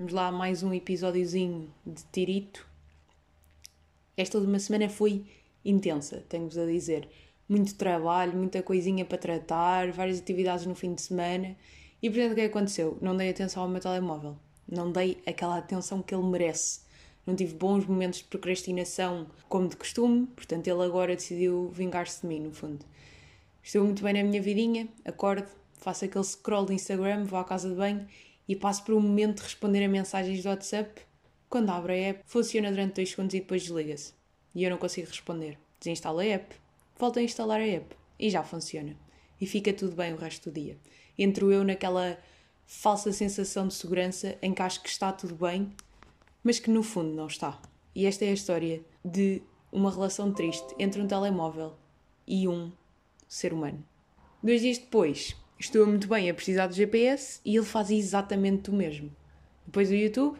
Vamos lá, mais um episódiozinho de tirito. Esta última semana foi intensa, tenho-vos a dizer. Muito trabalho, muita coisinha para tratar, várias atividades no fim de semana. E portanto, o que aconteceu? Não dei atenção ao meu telemóvel. Não dei aquela atenção que ele merece. Não tive bons momentos de procrastinação como de costume, portanto, ele agora decidiu vingar-se de mim, no fundo. Estou muito bem na minha vidinha, acordo, faço aquele scroll de Instagram, vou à casa de banho e passo por um momento de responder a mensagens do WhatsApp. Quando abro a app, funciona durante 2 segundos e depois desliga-se. E eu não consigo responder. Desinstalo a app, volto a instalar a app e já funciona. E fica tudo bem o resto do dia. Entro eu naquela falsa sensação de segurança em que acho que está tudo bem, mas que no fundo não está. E esta é a história de uma relação triste entre um telemóvel e um ser humano. Dois dias depois, estou muito bem a precisar do GPS e ele faz exatamente o mesmo. Depois do YouTube,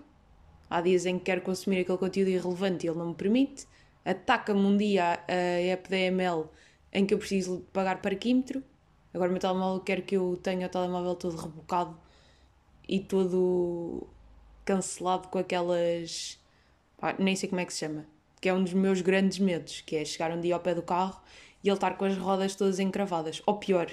há dias em que quero consumir aquele conteúdo irrelevante e ele não me permite, ataca-me um dia a app da ML em que eu preciso pagar parquímetro, agora o meu telemóvel quer que eu tenha o telemóvel todo rebocado e todo cancelado com aquelas. Nem sei como é que se chama. Que é um dos meus grandes medos, que é chegar um dia ao pé do carro e ele estar com as rodas todas encravadas. Ou pior,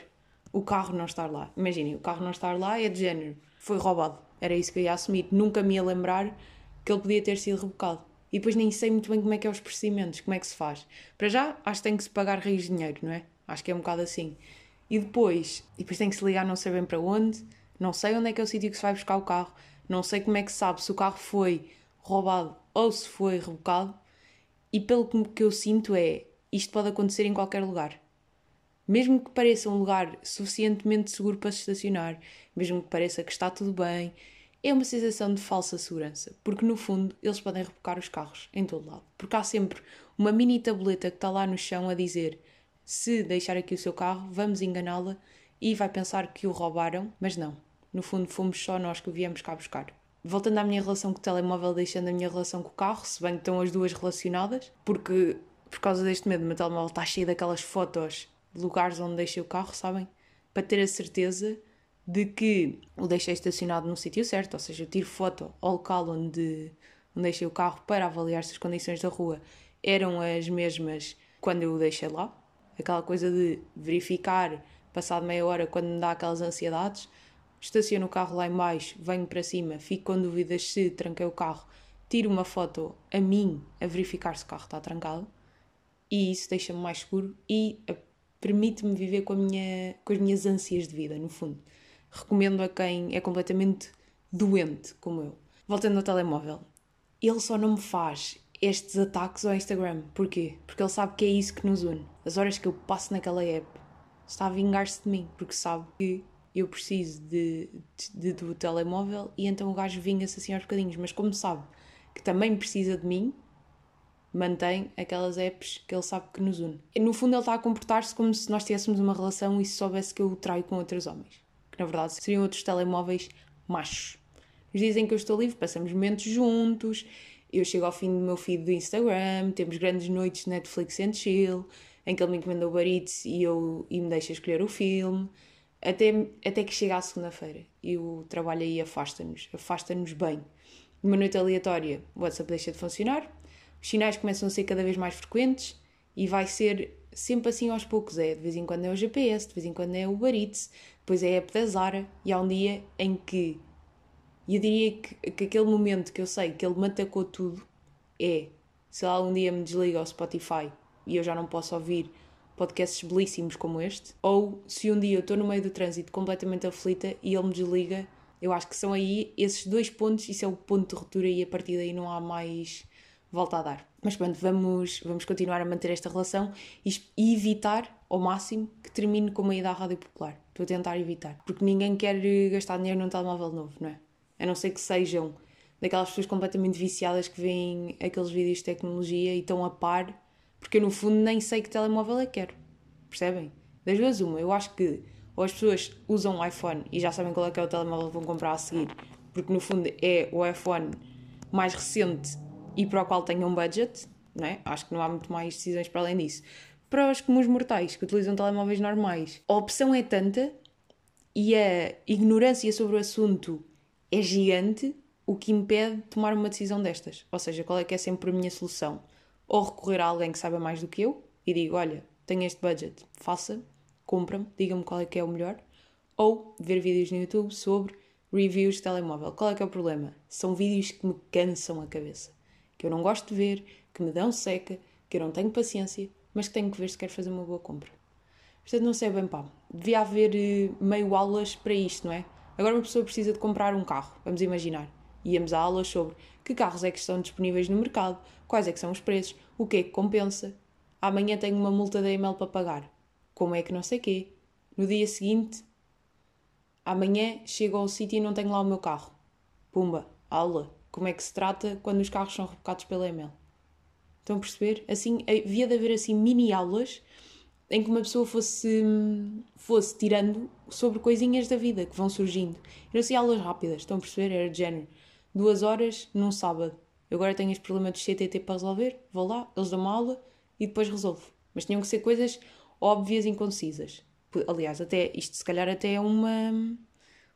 o carro não estar lá. Imaginem, o carro não estar lá é de género. Foi roubado. Era isso que eu ia assumir. Nunca me ia lembrar que ele podia ter sido rebocado. E depois nem sei muito bem como é que é os procedimentos, como é que se faz. Para já, acho que tem que se pagar rios de dinheiro, não é? Acho que é um bocado assim. E depois, e depois tem que se ligar não sei bem para onde, não sei onde é que é o sítio que se vai buscar o carro, não sei como é que se sabe se o carro foi roubado ou se foi rebocado. E pelo que eu sinto é, isto pode acontecer em qualquer lugar. Mesmo que pareça um lugar suficientemente seguro para se estacionar, mesmo que pareça que está tudo bem, é uma sensação de falsa segurança, porque no fundo eles podem rebocar os carros em todo lado. Porque há sempre uma mini tableta que está lá no chão a dizer se deixar aqui o seu carro, vamos enganá-la e vai pensar que o roubaram, mas não. No fundo, fomos só nós que o viemos cá buscar. Voltando à minha relação com o telemóvel, deixando a minha relação com o carro, se bem que estão as duas relacionadas, porque por causa deste medo, o meu telemóvel está cheio daquelas fotos lugares onde deixei o carro, sabem? Para ter a certeza de que o deixei estacionado no sítio certo, ou seja, eu tiro foto ao local onde, onde deixei o carro para avaliar se as condições da rua eram as mesmas quando eu o deixei lá. Aquela coisa de verificar, passado meia hora, quando me dá aquelas ansiedades, estaciono o carro lá embaixo, venho para cima, fico com dúvidas se tranquei o carro, tiro uma foto a mim a verificar se o carro está trancado e isso deixa-me mais seguro e permite-me viver com, minha, com as minhas ânsias de vida, no fundo. Recomendo a quem é completamente doente, como eu. Voltando ao telemóvel, ele só não me faz estes ataques ao Instagram. Porquê? Porque ele sabe que é isso que nos une. As horas que eu passo naquela app está a vingar-se de mim, porque sabe que eu preciso de, de, de, do telemóvel e então o gajo vinga-se assim aos bocadinhos. Mas como sabe que também precisa de mim, mantém aquelas apps que ele sabe que nos une. No fundo, ele está a comportar-se como se nós tivéssemos uma relação e se soubesse que eu o traio com outros homens. Que na verdade seriam outros telemóveis machos. Nos dizem que eu estou livre, passamos momentos juntos, eu chego ao fim do meu feed do Instagram, temos grandes noites de Netflix and chill, em que ele me encomenda o Eats e, eu, e me deixa escolher o filme, até, até que chega à segunda-feira e o trabalho aí afasta-nos, afasta-nos bem. Uma noite aleatória, o WhatsApp deixa de funcionar, os sinais começam a ser cada vez mais frequentes e vai ser sempre assim aos poucos. É de vez em quando é o GPS, de vez em quando é o Uber Eats, depois é a app da Zara e há um dia em que eu diria que, que aquele momento que eu sei que ele me atacou tudo é se algum dia me desliga ao Spotify e eu já não posso ouvir podcasts belíssimos como este, ou se um dia eu estou no meio do trânsito completamente aflita e ele me desliga, eu acho que são aí esses dois pontos, isso é o ponto de ruptura e a partir daí não há mais volta a dar. Mas pronto, vamos, vamos continuar a manter esta relação e, evitar ao máximo que termine com uma ida à rádio popular. Estou a tentar evitar. Porque ninguém quer gastar dinheiro num telemóvel novo, não é? A não ser que sejam daquelas pessoas completamente viciadas que veem aqueles vídeos de tecnologia e estão a par, porque eu no fundo nem sei que telemóvel é que quero. Percebem? Das duas, uma. Eu acho que ou as pessoas usam o iPhone e já sabem qual é que é o telemóvel que vão comprar a seguir, porque no fundo é o iPhone mais recente e para o qual tenham um budget, não é? acho que não há muito mais decisões para além disso. Para os comuns mortais que utilizam telemóveis normais, a opção é tanta e a ignorância sobre o assunto é gigante o que impede de tomar uma decisão destas. Ou seja, qual é que é sempre a minha solução? Ou recorrer a alguém que saiba mais do que eu e digo: Olha, tenho este budget, faça, compra-me, diga-me qual é que é o melhor. Ou ver vídeos no YouTube sobre reviews de telemóvel. Qual é que é o problema? São vídeos que me cansam a cabeça, que eu não gosto de ver, que me dão seca, que eu não tenho paciência, mas que tenho que ver se quero fazer uma boa compra. Portanto, não sei bem, pá, devia haver eh, meio aulas para isto, não é? Agora uma pessoa precisa de comprar um carro, vamos imaginar. Íamos a aulas sobre que carros é que estão disponíveis no mercado, quais é que são os preços, o que é que compensa. Amanhã tenho uma multa da EML para pagar. Como é que não sei quê. No dia seguinte, amanhã chego ao sítio e não tenho lá o meu carro. Pumba, aula. Como é que se trata quando os carros são rebocados pela EML? Estão a perceber? Assim, havia de haver assim mini aulas em que uma pessoa fosse, fosse tirando sobre coisinhas da vida que vão surgindo. Eram assim aulas rápidas, estão a perceber? Era de género. Duas horas num sábado. Eu agora tenho este problema do CTT para resolver, vou lá, eles dão uma aula e depois resolvo. Mas tinham que ser coisas óbvias e inconcisas. Aliás, até isto se calhar até é uma,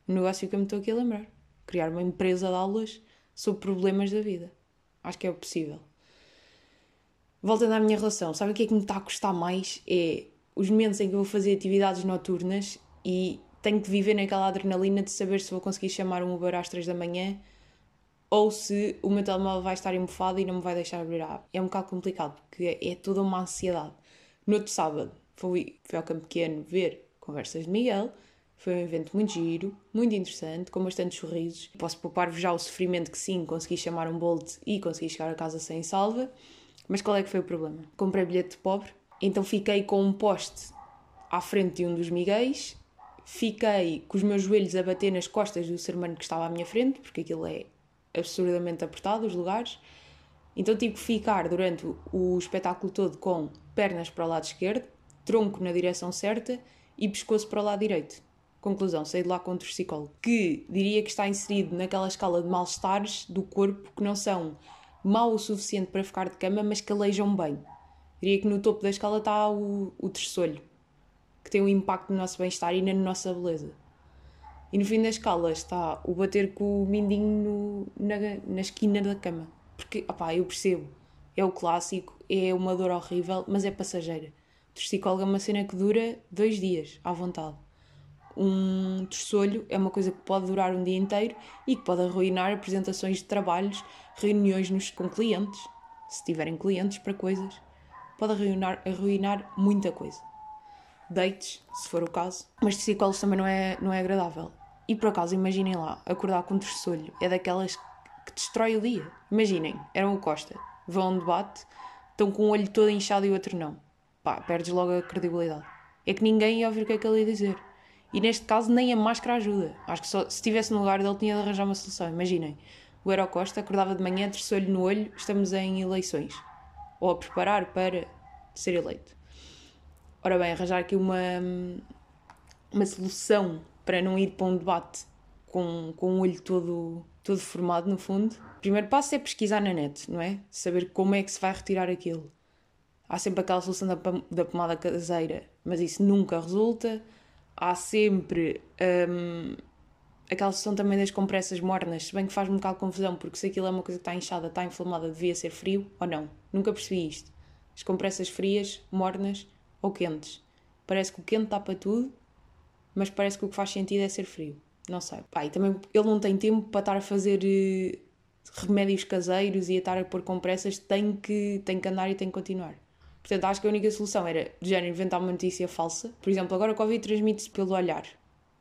um negócio que eu me estou aqui a lembrar. Criar uma empresa de aulas sobre problemas da vida. Acho que é possível. Voltando à minha relação, sabe o que é que me está a custar mais? É os momentos em que eu vou fazer atividades noturnas e tenho que viver naquela adrenalina de saber se vou conseguir chamar um Uber às 3 da manhã ou se o meu telemóvel vai estar embufado e não me vai deixar abrir a app. É um bocado complicado, porque é toda uma ansiedade. No outro sábado, fui, fui ao Campo Pequeno ver Conversas de Miguel, foi um evento muito giro, muito interessante, com bastantes sorrisos. Posso poupar-vos já o sofrimento que sim, consegui chamar um Bolt e consegui chegar a casa sem salva. Mas qual é que foi o problema? Comprei bilhete de pobre, então fiquei com um poste à frente de um dos miguéis, fiquei com os meus joelhos a bater nas costas do ser humano que estava à minha frente, porque aquilo é absurdamente apertado, os lugares. Então tive que ficar durante o espetáculo todo com pernas para o lado esquerdo, tronco na direção certa e pescoço para o lado direito. Conclusão, saí de lá com um torcicolo, que diria que está inserido naquela escala de mal-estares do corpo que não são mau o suficiente para ficar de cama, mas que aleijam bem. Diria que no topo da escala está o, o terçolho, que tem um impacto no nosso bem-estar e na nossa beleza. E no fim da escala está o bater com o mindinho no, na, na esquina da cama. Porque, opá, eu percebo, é o clássico, é uma dor horrível, mas é passageira. O torcicólogo é uma cena que dura dois dias, à vontade um terçolho é uma coisa que pode durar um dia inteiro e que pode arruinar apresentações de trabalhos, reuniões nos, com clientes, se tiverem clientes para coisas, pode arruinar, arruinar muita coisa. Dates, se for o caso, mas psicólogos também não é, não é agradável. E por acaso, imaginem lá, acordar com um terçolho é daquelas que destrói o dia. Imaginem, eram o Costa, vão a um debate, estão com o olho todo inchado e o outro não. Pá, perdes logo a credibilidade. É que ninguém ia ouvir o que é que ele ia dizer e neste caso nem a máscara ajuda. Acho que só, se estivesse no lugar dele tinha de arranjar uma solução. Imaginem, o Eero Costa acordava de manhã, terceiro no olho, estamos em eleições. Ou a preparar para ser eleito. Ora bem, arranjar aqui uma, uma solução para não ir para um debate com, com o olho todo, todo formado, no fundo. O primeiro passo é pesquisar na net, não é? Saber como é que se vai retirar aquilo. Há sempre aquela solução da, da pomada caseira, mas isso nunca resulta há sempre um, aquela sessão também das compressas mornas, se bem que faz-me um bocado confusão, porque se aquilo é uma coisa que está inchada, está inflamada, devia ser frio ou não. Nunca percebi isto. As compressas frias, mornas ou quentes. Parece que o quente tapa tudo, mas parece que o que faz sentido é ser frio. Não sei. Pá, e também ele não tem tempo para estar a fazer uh, remédios caseiros e a estar a pôr compressas, tem que, tem que andar e tem que continuar. Portanto, acho que a única solução era, de género, inventar uma notícia falsa. Por exemplo, agora o Covid transmite-se pelo olhar.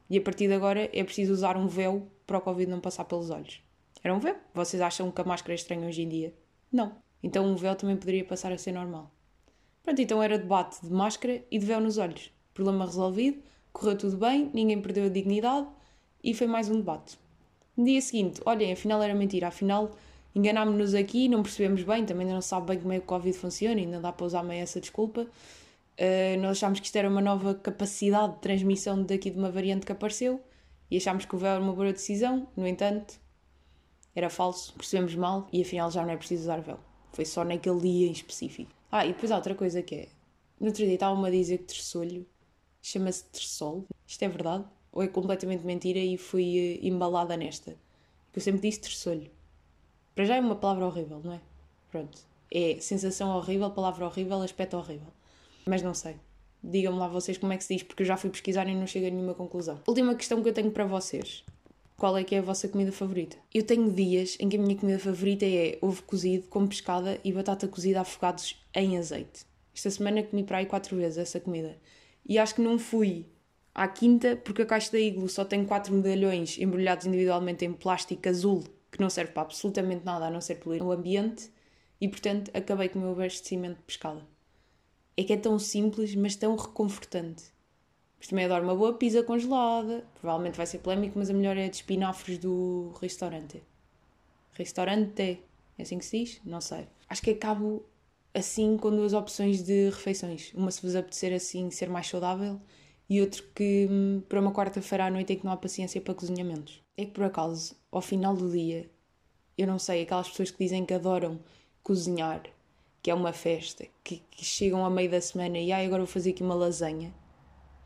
E a partir de agora é preciso usar um véu para o Covid não passar pelos olhos. Era um véu. Vocês acham que a máscara é estranha hoje em dia? Não. Então um véu também poderia passar a ser normal. Pronto, então era debate de máscara e de véu nos olhos. Problema resolvido, correu tudo bem, ninguém perdeu a dignidade e foi mais um debate. No dia seguinte, olhem, afinal era mentira, afinal enganámos-nos aqui, não percebemos bem, também ainda não sabe bem como é que o Covid funciona, ainda dá para usar meio essa desculpa. Uh, nós achámos que isto era uma nova capacidade de transmissão daqui de uma variante que apareceu e achámos que o véu era uma boa decisão, no entanto, era falso, percebemos mal e afinal já não é preciso usar véu. Foi só naquele dia em específico. Ah, e depois há outra coisa que é, no outro dia estava-me a dizer que terçolho chama-se terçol. Isto é verdade? Ou é completamente mentira e fui uh, embalada nesta? eu sempre disse terçolho. Para já é uma palavra horrível, não é? Pronto. É sensação horrível, palavra horrível, aspecto horrível. Mas não sei. Digam-me lá vocês como é que se diz, porque eu já fui pesquisar e não chego a nenhuma conclusão. Última questão que eu tenho para vocês. Qual é que é a vossa comida favorita? Eu tenho dias em que a minha comida favorita é ovo cozido com pescada e batata cozida afogados em azeite. Esta semana comi para aí quatro vezes essa comida. E acho que não fui à quinta porque a caixa da Iglo só tem quatro medalhões embrulhados individualmente em plástico azul que não serve para absolutamente nada a não ser poluir o ambiente e portanto acabei com o meu abastecimento de pescada. É que é tão simples, mas tão reconfortante. Mas também adoro uma boa pizza congelada. Provavelmente vai ser polémico, mas a melhor é a de espinafres do restaurante. Restaurante? É assim que se diz? Não sei. Acho que acabo assim com duas opções de refeições. Uma se vos apetecer assim ser mais saudável e outro que hum, para uma quarta-feira à noite em que não há paciência para cozinhamentos. É que por acaso, ao final do dia, eu não sei, aquelas pessoas que dizem que adoram cozinhar, que é uma festa, que, que chegam a meio da semana e ai, agora vou fazer aqui uma lasanha.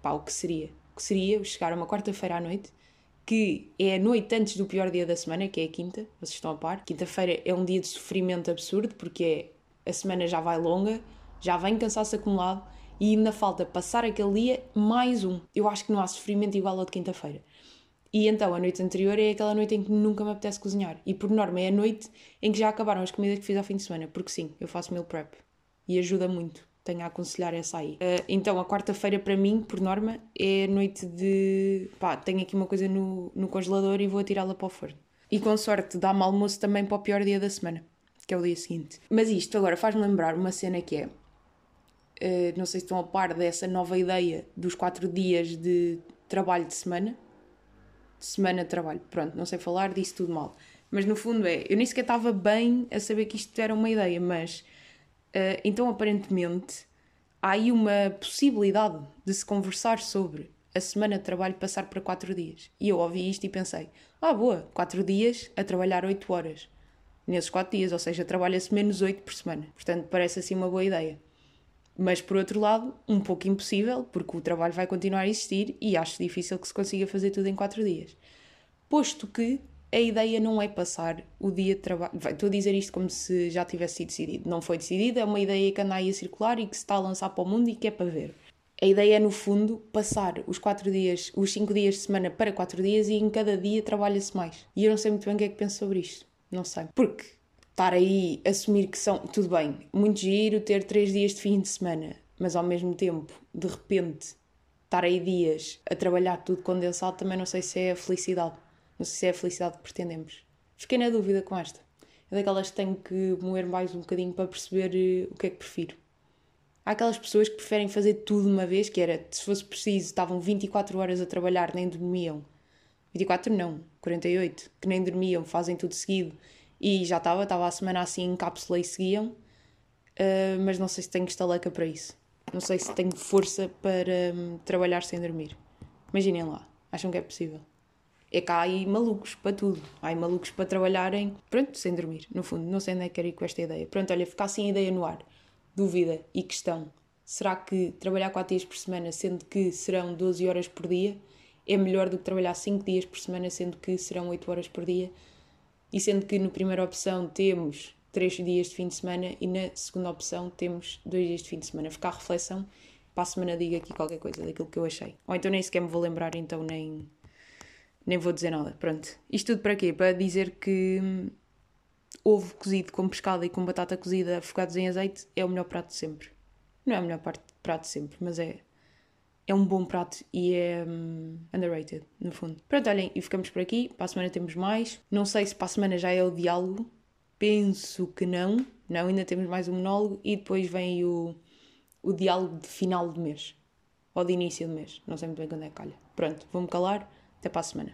Pá, o que seria? O que seria chegar a uma quarta-feira à noite, que é a noite antes do pior dia da semana, que é a quinta, vocês estão a par. Quinta-feira é um dia de sofrimento absurdo, porque é, a semana já vai longa, já vem cansaço acumulado e ainda falta passar aquele dia mais um. Eu acho que não há sofrimento igual ao de quinta-feira. E então a noite anterior é aquela noite em que nunca me apetece cozinhar. E por norma é a noite em que já acabaram as comidas que fiz ao fim de semana. Porque sim, eu faço meal prep. E ajuda muito. Tenho a aconselhar essa aí. Uh, então a quarta-feira para mim, por norma, é noite de. pá, tenho aqui uma coisa no, no congelador e vou atirá-la para o forno. E com sorte dá-me almoço também para o pior dia da semana, que é o dia seguinte. Mas isto agora faz-me lembrar uma cena que é Uh, não sei se estão a par dessa nova ideia dos quatro dias de trabalho de semana. Semana de trabalho. Pronto, não sei falar, disse tudo mal. Mas no fundo é, eu nem sequer estava bem a saber que isto era uma ideia, mas uh, então aparentemente há aí uma possibilidade de se conversar sobre a semana de trabalho passar para quatro dias. E eu ouvi isto e pensei, ah boa, quatro dias a trabalhar oito horas. Nesses quatro dias, ou seja, trabalha-se menos oito por semana. Portanto, parece assim uma boa ideia. Mas por outro lado, um pouco impossível, porque o trabalho vai continuar a existir e acho difícil que se consiga fazer tudo em quatro dias. Posto que a ideia não é passar o dia de trabalho. Estou a dizer isto como se já tivesse sido decidido. Não foi decidido, é uma ideia que anda aí a circular e que se está a lançar para o mundo e que é para ver. A ideia é, no fundo, passar os quatro dias, os cinco dias de semana para quatro dias e em cada dia trabalha-se mais. E eu não sei muito bem o que é que penso sobre isto. Não sei. Porque estar aí, assumir que são. Tudo bem, muito giro ter três dias de fim de semana, mas ao mesmo tempo, de repente, estar aí dias a trabalhar tudo condensado, também não sei se é a felicidade. Não sei se é a felicidade que pretendemos. Fiquei na dúvida com esta. É daquelas que tenho que moer mais um bocadinho para perceber eh, o que é que prefiro. Há aquelas pessoas que preferem fazer tudo uma vez, que era, se fosse preciso, estavam 24 horas a trabalhar, nem dormiam. 24 não, 48, que nem dormiam, fazem tudo seguido e já estava, estava a semana assim em cápsula e seguiam, uh, mas não sei se tenho estaleca para isso. Não sei se tenho força para um, trabalhar sem dormir. Imaginem lá, acham que é possível? É que há aí malucos para tudo. Há aí malucos para trabalharem, pronto, sem dormir, no fundo. Não sei onde é que quero ir com esta ideia. Pronto, olha, ficar sem ideia no ar. Dúvida e questão. Será que trabalhar 4 dias por semana, sendo que serão 12 horas por dia, é melhor do que trabalhar 5 dias por semana, sendo que serão 8 horas por dia? E sendo que na primeira opção temos três dias de fim de semana e na segunda opção temos dois dias de fim de semana. Ficar a reflexão, para a semana diga aqui qualquer coisa daquilo que eu achei. Ou então nem sequer me vou lembrar, então nem, nem vou dizer nada. Pronto. Isto tudo para quê? Para dizer que ovo cozido com pescada e com batata cozida afogados em azeite é o melhor prato de sempre. Não é o melhor prato de sempre, mas é é um bom prato e é um, underrated, no fundo. Pronto, olhem, e ficamos por aqui. Para a semana temos mais. Não sei se para a semana já é o diálogo. Penso que não. Não, ainda temos mais um monólogo e depois vem o, o diálogo de final de mês. Ou de início de mês. Não sei muito bem quando é que calha. Pronto, vou-me calar. Até para a semana.